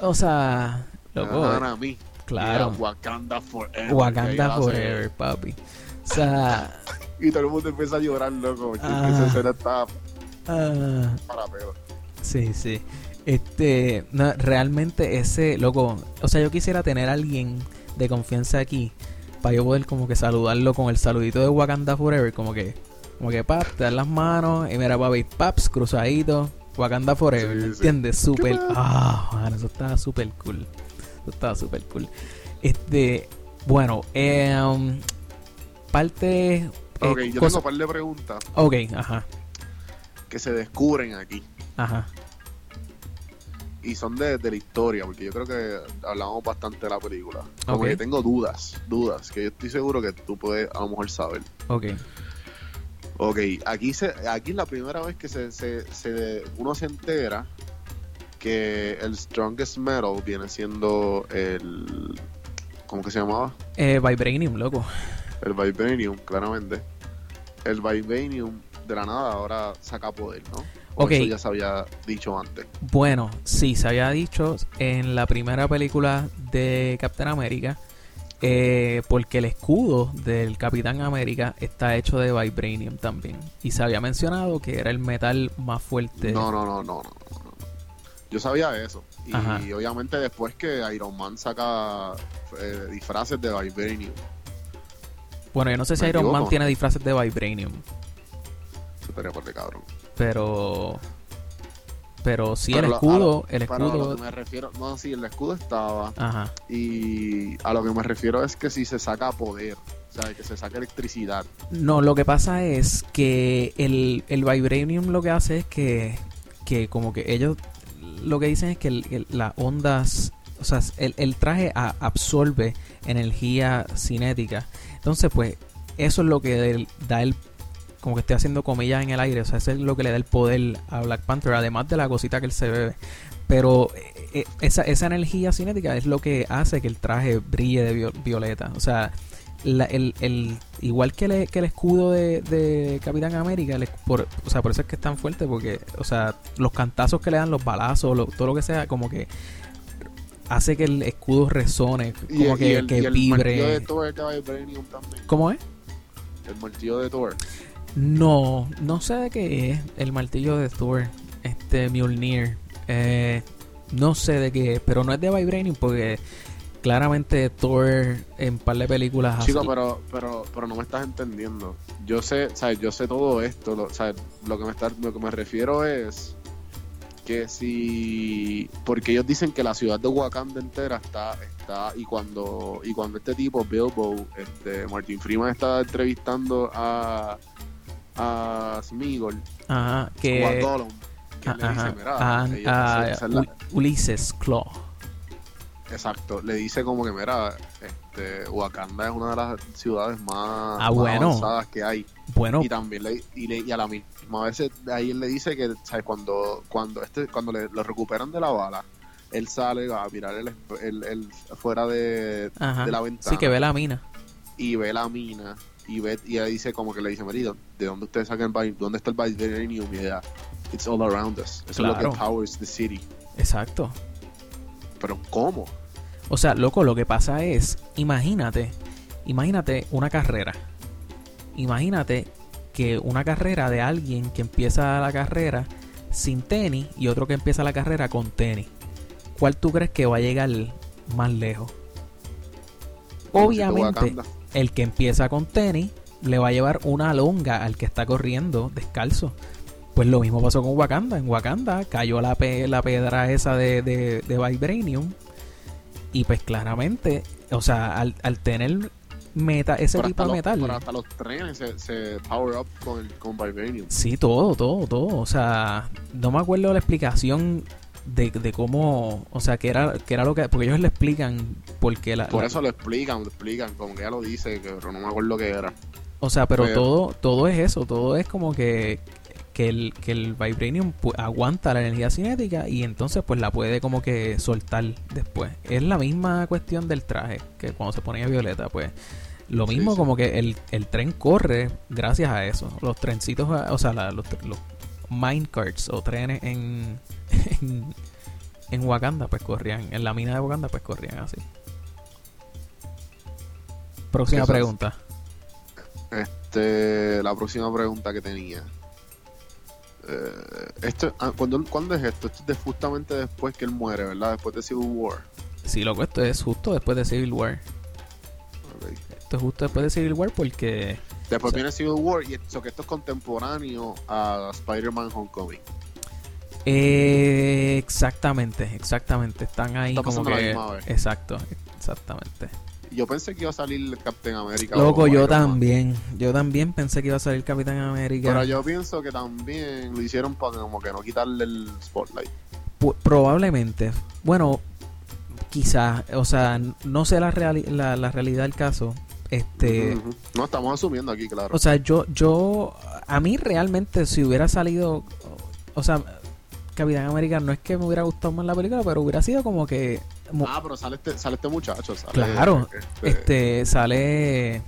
O sea, Me vas loco, a dar a mí. claro. Wakanda Forever. Wakanda Forever, papi. O sea, [laughs] Y todo el mundo empieza a llorar, loco. Porque Ah. esa escena está ah, para pelo. sí, sí. Este, no, realmente ese, loco, o sea, yo quisiera tener a alguien de confianza aquí para yo poder como que saludarlo con el saludito de Wakanda Forever, como que, como que pap, te dan las manos y mira papi, paps, cruzadito, Wakanda Forever, Sí, sí. ¿entiendes? Súper, ah, mano, eso estaba súper cool, eso estaba súper cool. Este, bueno, eh, parte, eh, Ok, yo cosa- tengo un par de preguntas ok, ajá, que se descubren aquí. ajá, Y son de, de la historia, porque yo creo que hablamos bastante de la película. Como Ok. que tengo dudas, dudas, que yo estoy seguro que tú puedes a lo mejor saber. ok, Ok, aquí se, aquí es la primera vez que se, se, se- uno se entera que el Strongest Metal viene siendo el ¿cómo que se llamaba? eh, Vibranium, loco, El Vibranium, claramente. El Vibranium de la nada ahora saca poder, ¿no? O. Eso ya se había dicho antes. Bueno, sí, se había dicho en la primera película de Captain America, eh, porque el escudo del Capitán América está hecho de Vibranium también. Y se había mencionado que era el metal más fuerte. No, no, no, no, no, no. Yo sabía eso. Y Ajá. obviamente después que Iron Man saca eh, disfraces de Vibranium, Bueno, yo no sé si Iron Man tiene disfraces de Vibranium, se estaría por de cabrón. pero... Pero sí, Pero el escudo, lo- el Pero a lo escudo... que me refiero, no, sí, el escudo estaba. Ajá. Y a lo que me refiero es que si se saca poder, o sea, que se saca electricidad. No, lo que pasa es que el, el Vibranium lo que hace es que, que como que ellos lo que dicen es que el- el- las ondas o sea, el, el traje a- absorbe energía cinética. Entonces, pues, eso es lo que da el, como que estoy haciendo comillas en el aire, o sea, eso es lo que le da el poder a Black Panther, además de la cosita que él se bebe. Pero eh, eh, esa, esa energía cinética es lo que hace que el traje brille de vio- violeta. O sea, la- el, el- igual que, el- que el escudo de, de Capitán América, el por, o sea, por eso es que es tan fuerte, porque, o sea, los cantazos que le dan, los balazos, lo- todo lo que sea, como que hace que el escudo resone, como y que, el, que y el martillo de vibre. Thor de también. ¿Cómo es? El martillo de Thor. No, no sé de qué es el martillo de Thor, este Mjolnir. Eh, no sé de qué es, pero no es de Vibranium porque claramente Thor en par de películas. Chico, pero, pero, pero no me estás entendiendo. Yo sé, ¿sabes? Yo sé todo esto. Lo, ¿sabes? Lo que me está, lo que me refiero es que si porque ellos dicen que la ciudad de Wakanda entera está está y cuando y cuando este tipo Bilbo este Martin Freeman está entrevistando a a Smigol Ajá, o a que Gollum que le ajá, dice mira ajá, ella- a esa- esa es la- U- Ulises Claw. exacto le dice como que mira este Wakanda es una de las ciudades más, Ah, más bueno. avanzadas que hay Bueno, y también le, y, le- y a la misma vez ahí él le dice que ¿sabes? cuando cuando este cuando le, lo recuperan de la bala él sale a mirar el, el, el- fuera de, de la ventana sí que ve la mina. y ve la mina y ella dice como que le dice marido de dónde ustedes sacan el dónde está el vibranium y ella it's all around us eso es lo Claro. que powers the city Exacto. pero cómo O sea, loco, lo que pasa es, imagínate, imagínate una carrera. Imagínate que una carrera de alguien que empieza la carrera sin tenis y otro que empieza la carrera con tenis. ¿Cuál tú crees que va a llegar más lejos? Obviamente. El que empieza con tenis le va a llevar una longa al que está corriendo descalzo. Pues lo mismo pasó con Wakanda. En Wakanda cayó la, pe- la piedra esa de, de, de Vibranium. Y pues claramente, o sea, al, al tener meta, ese Pero tipo de los- metal. pero hasta los trenes se, se power up con, con vibranium Sí, todo, todo, todo. O sea, no me acuerdo la explicación de, de cómo, o sea, que era, que era lo que, porque ellos le explican porque la, por la- eso lo explican lo explican como que ella lo dice que- pero no me acuerdo qué era O sea, pero, Pero- todo todo es eso, todo es como que que el, que el Vibranium aguanta la energía cinética y entonces pues la puede como que soltar después. Es la misma cuestión del traje, que cuando se ponía violeta, pues lo Sí, mismo sí. como que el, el tren corre gracias a eso. Los trencitos, o sea, la- los, los minecarts o trenes en, [laughs] en, en Wakanda pues corrían, en la mina de Wakanda pues corrían así. Próxima Eso es. pregunta. Este, la próxima pregunta que tenía. Eh, esto, ah, ¿cuándo, cuándo es esto? Esto es de- justamente después que él muere, ¿verdad? Después de Civil War. Sí, loco, esto es justo después de Civil War. Esto es justo después de Civil War porque... Después Sí. viene Civil War y eso que esto es contemporáneo a Spider-Man Homecoming. Eh, exactamente, exactamente. Están ahí Está como que... Exacto, exactamente. Yo pensé que iba a salir Captain America. Loco, o yo Man. también. Yo también pensé que iba a salir Capitán América. Pero yo pienso que también lo hicieron para como que no quitarle el spotlight. Probablemente. Bueno, quizás. O sea, no sé la, reali- la, la realidad del caso. Este... No, estamos asumiendo aquí, claro. O sea, yo, yo, a mí realmente si hubiera salido, o sea, Capitán América no es que me hubiera gustado más la película, pero hubiera sido como que, ah, pero sale este, sale este muchacho. Sale, Claro, este, este, sale,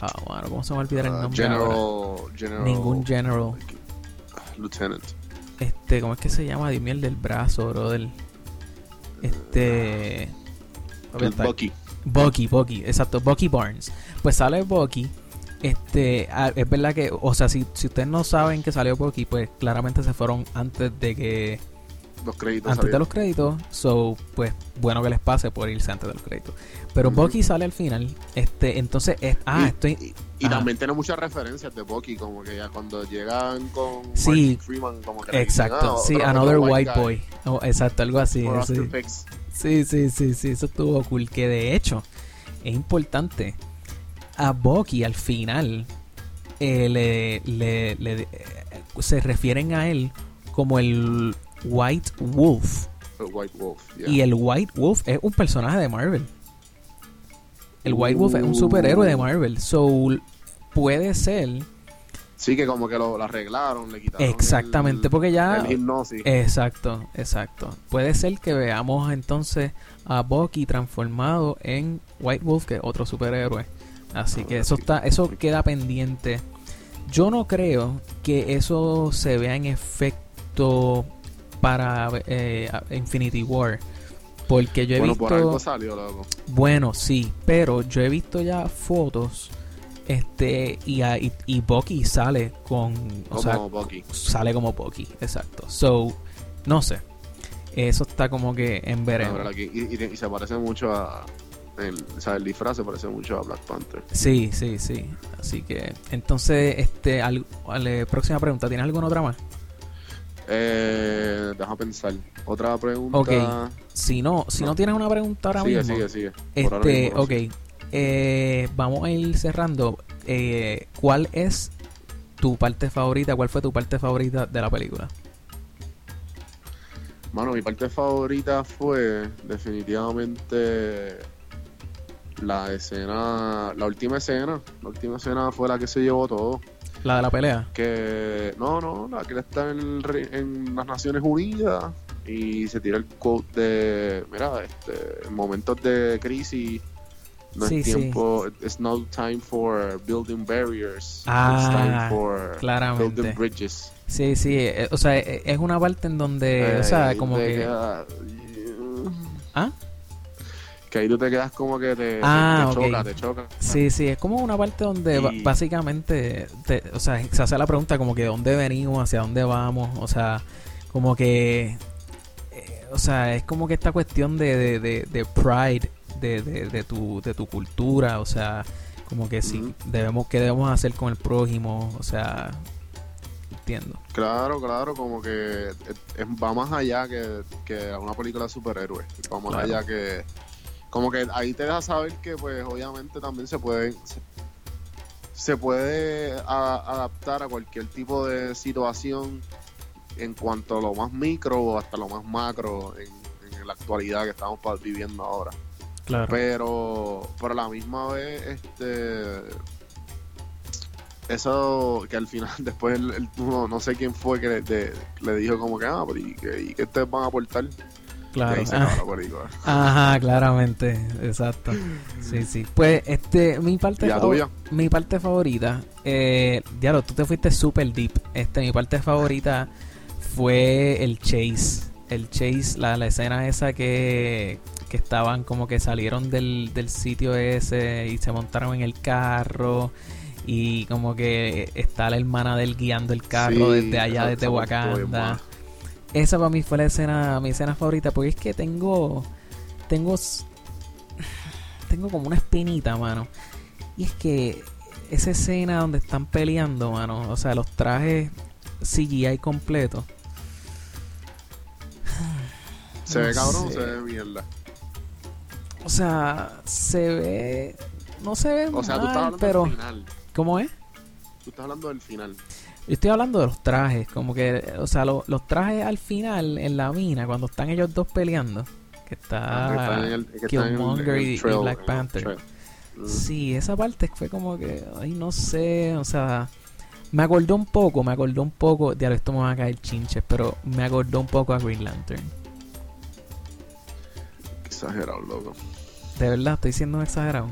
ah, bueno, ¿cómo se me va a olvidar el ah, nombre? General, General. Ningún general, Lieutenant. este, ¿cómo es que se llama? Dime el del brazo, brother. Este, está- Bucky. Bucky, Bucky, exacto, Bucky Barnes. Pues sale Bucky. Este, ah, es verdad que, o sea, si, si ustedes no saben que salió Bucky, pues claramente se fueron antes de que, Los créditos. antes de los créditos. So, pues bueno que les pase por irse antes de los créditos. Pero Ujú. Bucky sale al final. Este, entonces, es- ah, Y- estoy, Y, también tiene muchas referencias de Bucky, como que ya cuando llegan con Sí. Freeman, como que le dicen, exacto, ah, sí, Another White guy, Boy. Oh, exacto, algo así. sí. Sí, sí, sí, sí, eso estuvo cool. Que de hecho, es importante. A Bucky al final eh, le, le- le- eh, se refieren a él como el White Wolf White Wolf. yeah. Y el White Wolf es un personaje de Marvel. El White Wolf es un superhéroe de. Marvel. So, puede ser. Sí, que como que lo, lo arreglaron, le quitaron. Exactamente, el- porque ya. El hipnosis. Exacto, exacto. Puede ser que veamos entonces a Bucky transformado en White Wolf, que es otro superhéroe. Así que eso está, eso queda pendiente. Yo no creo que eso se vea en efecto para eh, Infinity War. Porque yo he bueno, visto. por algo salió, loco. Bueno, sí, pero yo he visto ya fotos. Este, y, a- y, y Bucky sale con. O Como sea, Bucky. sale como Bucky, exacto. So, no sé. Eso está como que en veremos. Y, y- y se parece mucho a. El, o sea, el disfraz se parece mucho a Black Panther. Sí, sí, sí. Así que, entonces, este, al, al- próxima pregunta. ¿Tienes alguna otra más? Eh, deja pensar. Otra pregunta. Ok. Si no, si no, No. tienes una pregunta ahora sigue, mismo. sigue, sigue. Ahora Este, mismo ok. Eh, vamos a ir cerrando. Eh, ¿Cuál es tu parte favorita? ¿Cuál fue tu parte favorita de la película? Mano, mi parte favorita fue definitivamente la escena, la última escena. La última escena fue la que se llevó todo. La de la pelea. Que, no, no, la que está en, en las Naciones Unidas y se tira el quote de, mira, este, en momentos de crisis no Sí, es sí. tiempo, it's no time for building barriers, Ah, it's time for claramente. building bridges. Sí, sí. eh, o sea, eh, es una parte en donde, o Eh, sea, ahí como que... queda- ¿Ah? Que ahí tú te quedas como que te, Ah, te choca, te choca. Sí, sí, es como una parte donde Y- básicamente, te- o sea, se hace la pregunta como que de dónde venimos, hacia dónde vamos, o sea, como que, eh, o sea, es como que esta cuestión de, de, de, de pride de, de, de tu, de tu cultura, o sea, como que sí, debemos, qué debemos hacer con el prójimo, o sea, entiendo. Claro, claro, como que es- va más allá que, que una película de superhéroes. Va más Claro. allá que. Como que ahí te deja saber que, pues, obviamente también se puede. Se, se puede a- adaptar a cualquier tipo de situación en cuanto a lo más micro o hasta lo más macro en, en la actualidad que estamos viviendo ahora. Claro. Pero, pero a la misma vez, este. Eso que al final, [laughs] después, el, el- no, no sé quién fue que le, de- le dijo como que, ah, pero ¿y qué, y qué ustedes van a aportar? Claro. Ah. Ajá, claramente, exacto. Sí, sí. Pues, este, mi parte ¿Y la favor- tuya? Mi parte favorita, eh, diablo, tú te fuiste super deep. Este, mi parte favorita fue el chase. El chase, la, la escena esa que, que estaban como que salieron del, del sitio ese y se montaron en el carro. Y como que está la hermana del guiando el carro Sí, desde allá, desde Wakanda. Esa para mí fue la escena, mi escena favorita, porque es que tengo, tengo, tengo como una espinita, mano. Y es que esa escena donde están peleando, mano, o sea, los trajes CGI completos. ¿Se No ve cabrón o se ve mierda? O sea, se ve, no se ve O sea, tú mal, estás hablando pero del final. ¿cómo es? Tú estás hablando del final. Yo estoy hablando de los trajes, como que, o sea, lo- los trajes al final en la mina, cuando están ellos dos peleando, que está que el- que el- Killmonger el y- Black Panther. trail. Mm. Sí, esa parte fue como que, ay, no sé, o sea, me acordó un poco, me acordó un poco, de esto me van a caer chinches, pero me acordó un poco a Green Lantern. Qué exagerado, loco. De verdad, estoy siendo exagerado.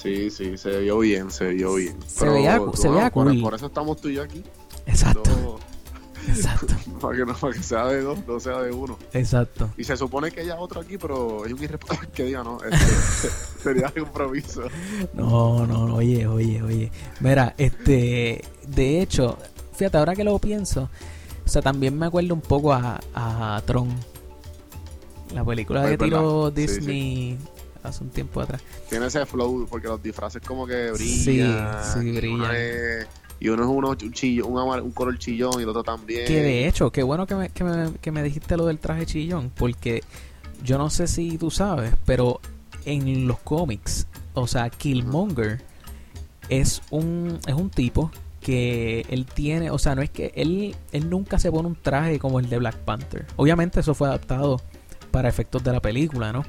Sí, sí, se vio bien, se vio bien. Se veía se veía por, cool. por eso estamos tú y yo aquí. Exacto, [laughs] exacto, [laughs] para, que no, para que sea de dos, no sea de uno. exacto. Y se supone que haya otro aquí, pero es un irresponsable que diga, no, este, [laughs] sería de compromiso. No, no, no, oye, oye, oye. Mira, este, de hecho, fíjate, ahora que lo pienso, o sea, también me acuerdo un poco a, a Tron. La película que tiró verdad, sí, Disney hace un tiempo atrás. Tiene ese flow, porque los disfraces como que brillan. sí, brillan. uno es- Y uno es uno, un, chillo, un, un color chillón y el otro también. Que de hecho, qué bueno que me, que, me, que me dijiste lo del traje chillón, porque yo no sé si tú sabes, pero en los cómics, o sea, Killmonger es un, es un tipo que él tiene, o sea, no es que él, él nunca se pone un traje como el de Black Panther. Obviamente eso fue adaptado para efectos de la película, ¿no?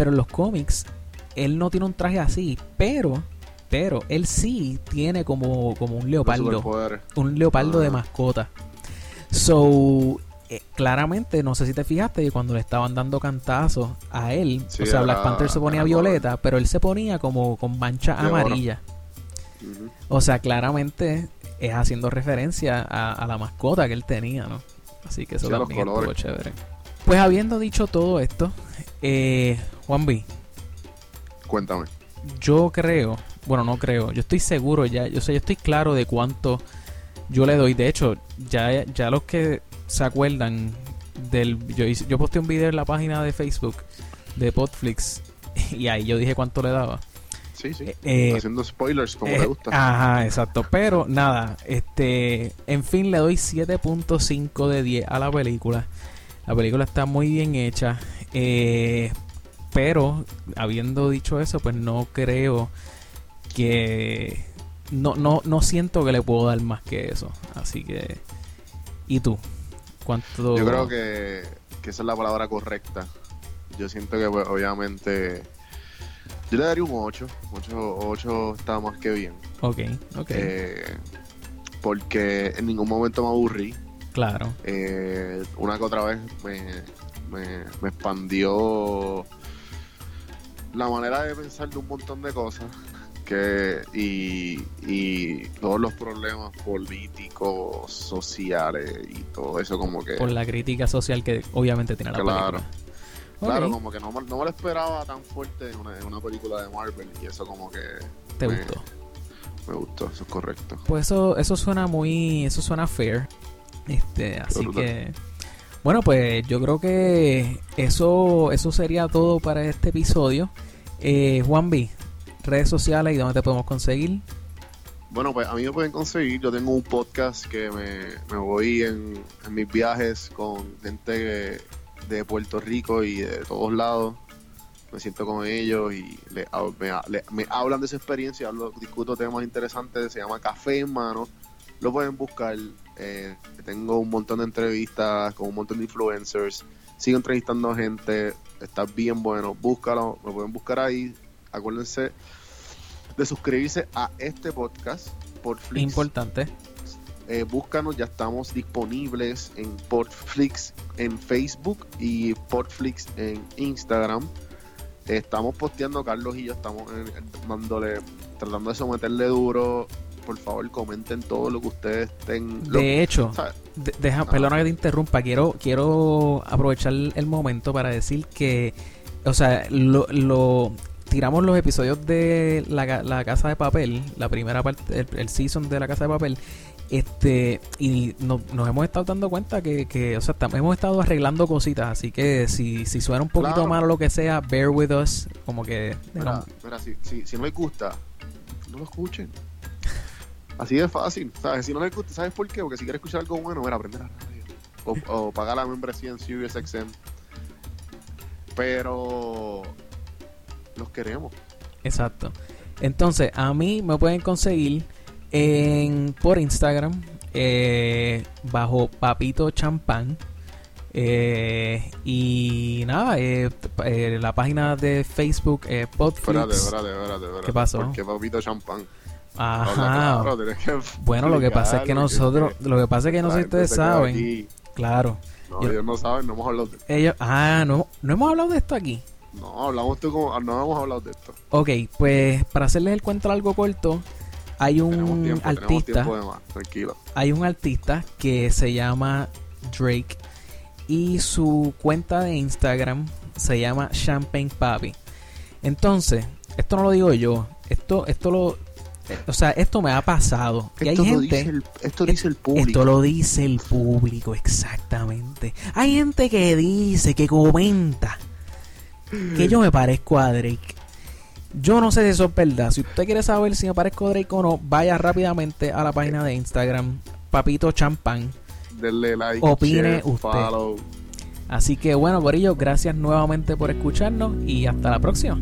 Pero en los cómics, él no tiene un traje así, pero, pero él sí tiene como, como un leopardo, un leopardo de mascota. So, eh, claramente, no sé si te fijaste que cuando le estaban dando cantazos a él, o sea, Black Panther se ponía violeta, pero él se ponía como con mancha amarilla. O sea, claramente es haciendo referencia a, la mascota que él tenía, ¿no? Así que eso también es chévere. Pues habiendo dicho todo esto, eh, Juan B. Cuéntame. Yo creo, bueno, no creo, yo estoy seguro ya, yo sé, yo estoy claro de cuánto yo le doy. De hecho, ya, ya los que se acuerdan del. Yo, hice, yo posté un video en la página de Facebook de Podflix [laughs] y ahí yo dije cuánto le daba. Sí, sí. Eh, eh, Haciendo spoilers como le gusta. Ajá, exacto. Pero nada, este. En fin, le doy 7.5 de 10 a la película. La película está muy bien hecha. Eh, pero, habiendo dicho eso, pues no creo que. No, no, no siento que le puedo dar más que eso. Así que. ¿Y tú? ¿Cuánto.? Yo creo que, que esa es la palabra correcta. Yo siento que, pues, obviamente yo le daría un 8. 8, 8 está más que bien. Ok, ok. Eh, porque en ningún momento me aburrí. Claro. Eh, una que otra vez me, me, expandió la manera de pensar de un montón de cosas que y, y todos los problemas políticos, sociales y todo eso como que... Por la crítica social que obviamente tiene la claro. película. Claro, como que no, no, me lo esperaba tan fuerte en una, en una, película de Marvel y eso como que... ¿Te gustó? Me gustó, eso es correcto. Pues eso, eso suena muy... Eso suena fair. Este, así que... Bueno, pues yo creo que eso, eso sería todo para este episodio. Eh, Juan B, redes sociales y dónde te podemos conseguir. Bueno, pues a mí me pueden conseguir. Yo tengo un podcast que me, voy en, mis viajes con gente de Puerto Rico y de todos lados. Me siento con ellos y le, me, hablan de su experiencia, hablo, discuto temas interesantes, se llama Café en Mano. Lo pueden buscar. Eh, tengo un montón de entrevistas con un montón de influencers. Sigo entrevistando gente. Está bien bueno. Búscalo. Me pueden buscar ahí. Acuérdense de suscribirse a este podcast por Flix. Importante. Eh, búscanos, ya estamos disponibles en Portflix en Facebook y Portflix en Instagram. estamos posteando, Carlos y yo estamos dándole, tratando de someterle duro. Por favor, comenten todo lo que ustedes estén. De hecho, deja, perdona que te interrumpa, quiero, quiero aprovechar el momento para decir que, o sea, lo, lo tiramos los episodios de la, la, Casa de Papel, la primera parte, el, el, season de la Casa de Papel, este, y nos hemos estado dando cuenta que, que o sea, hemos estado arreglando cositas, así que si, si suena un poquito mal o lo que sea, bear with us, como que... Mira, si, si, no les gusta, no lo escuchen. Así de fácil, ¿sabes? Si no les gusta, ¿sabes por qué? Porque si quieres escuchar algo bueno, mira, aprender la radio. O, o pagar la membresía en SiriusXM. Pero los queremos. Exacto. Entonces, a mí me pueden conseguir en, por Instagram eh, bajo Papito Champán. Eh, y nada, eh, la página de Facebook eh, Podflix. ¿Qué pasó? Porque Papito Champán. Ajá. bueno, lo que pasa es que nosotros, lo que pasa es que no sé si ustedes saben. Claro. No, ellos no saben, no hemos hablado de esto. Ellos, ah, no, no hemos hablado de esto aquí. No, hablamos tú como, no hemos hablado de esto. Ok, pues para hacerles el cuento algo corto, hay un artista. Hay un artista que se llama Drake y su cuenta de Instagram se llama Champagne Papi. Entonces, esto no lo digo yo, esto, esto lo, o sea, esto me ha pasado. Y hay gente, esto dice el público. Esto lo dice el público, exactamente. Hay gente que dice, que comenta que yo me parezco a Drake. Yo no sé si eso es verdad. Si usted quiere saber si me parezco a Drake o no, vaya rápidamente a la página de Instagram, Papito Champán. Denle like, opine usted. Así que bueno, Corillo, gracias nuevamente por escucharnos y hasta la próxima.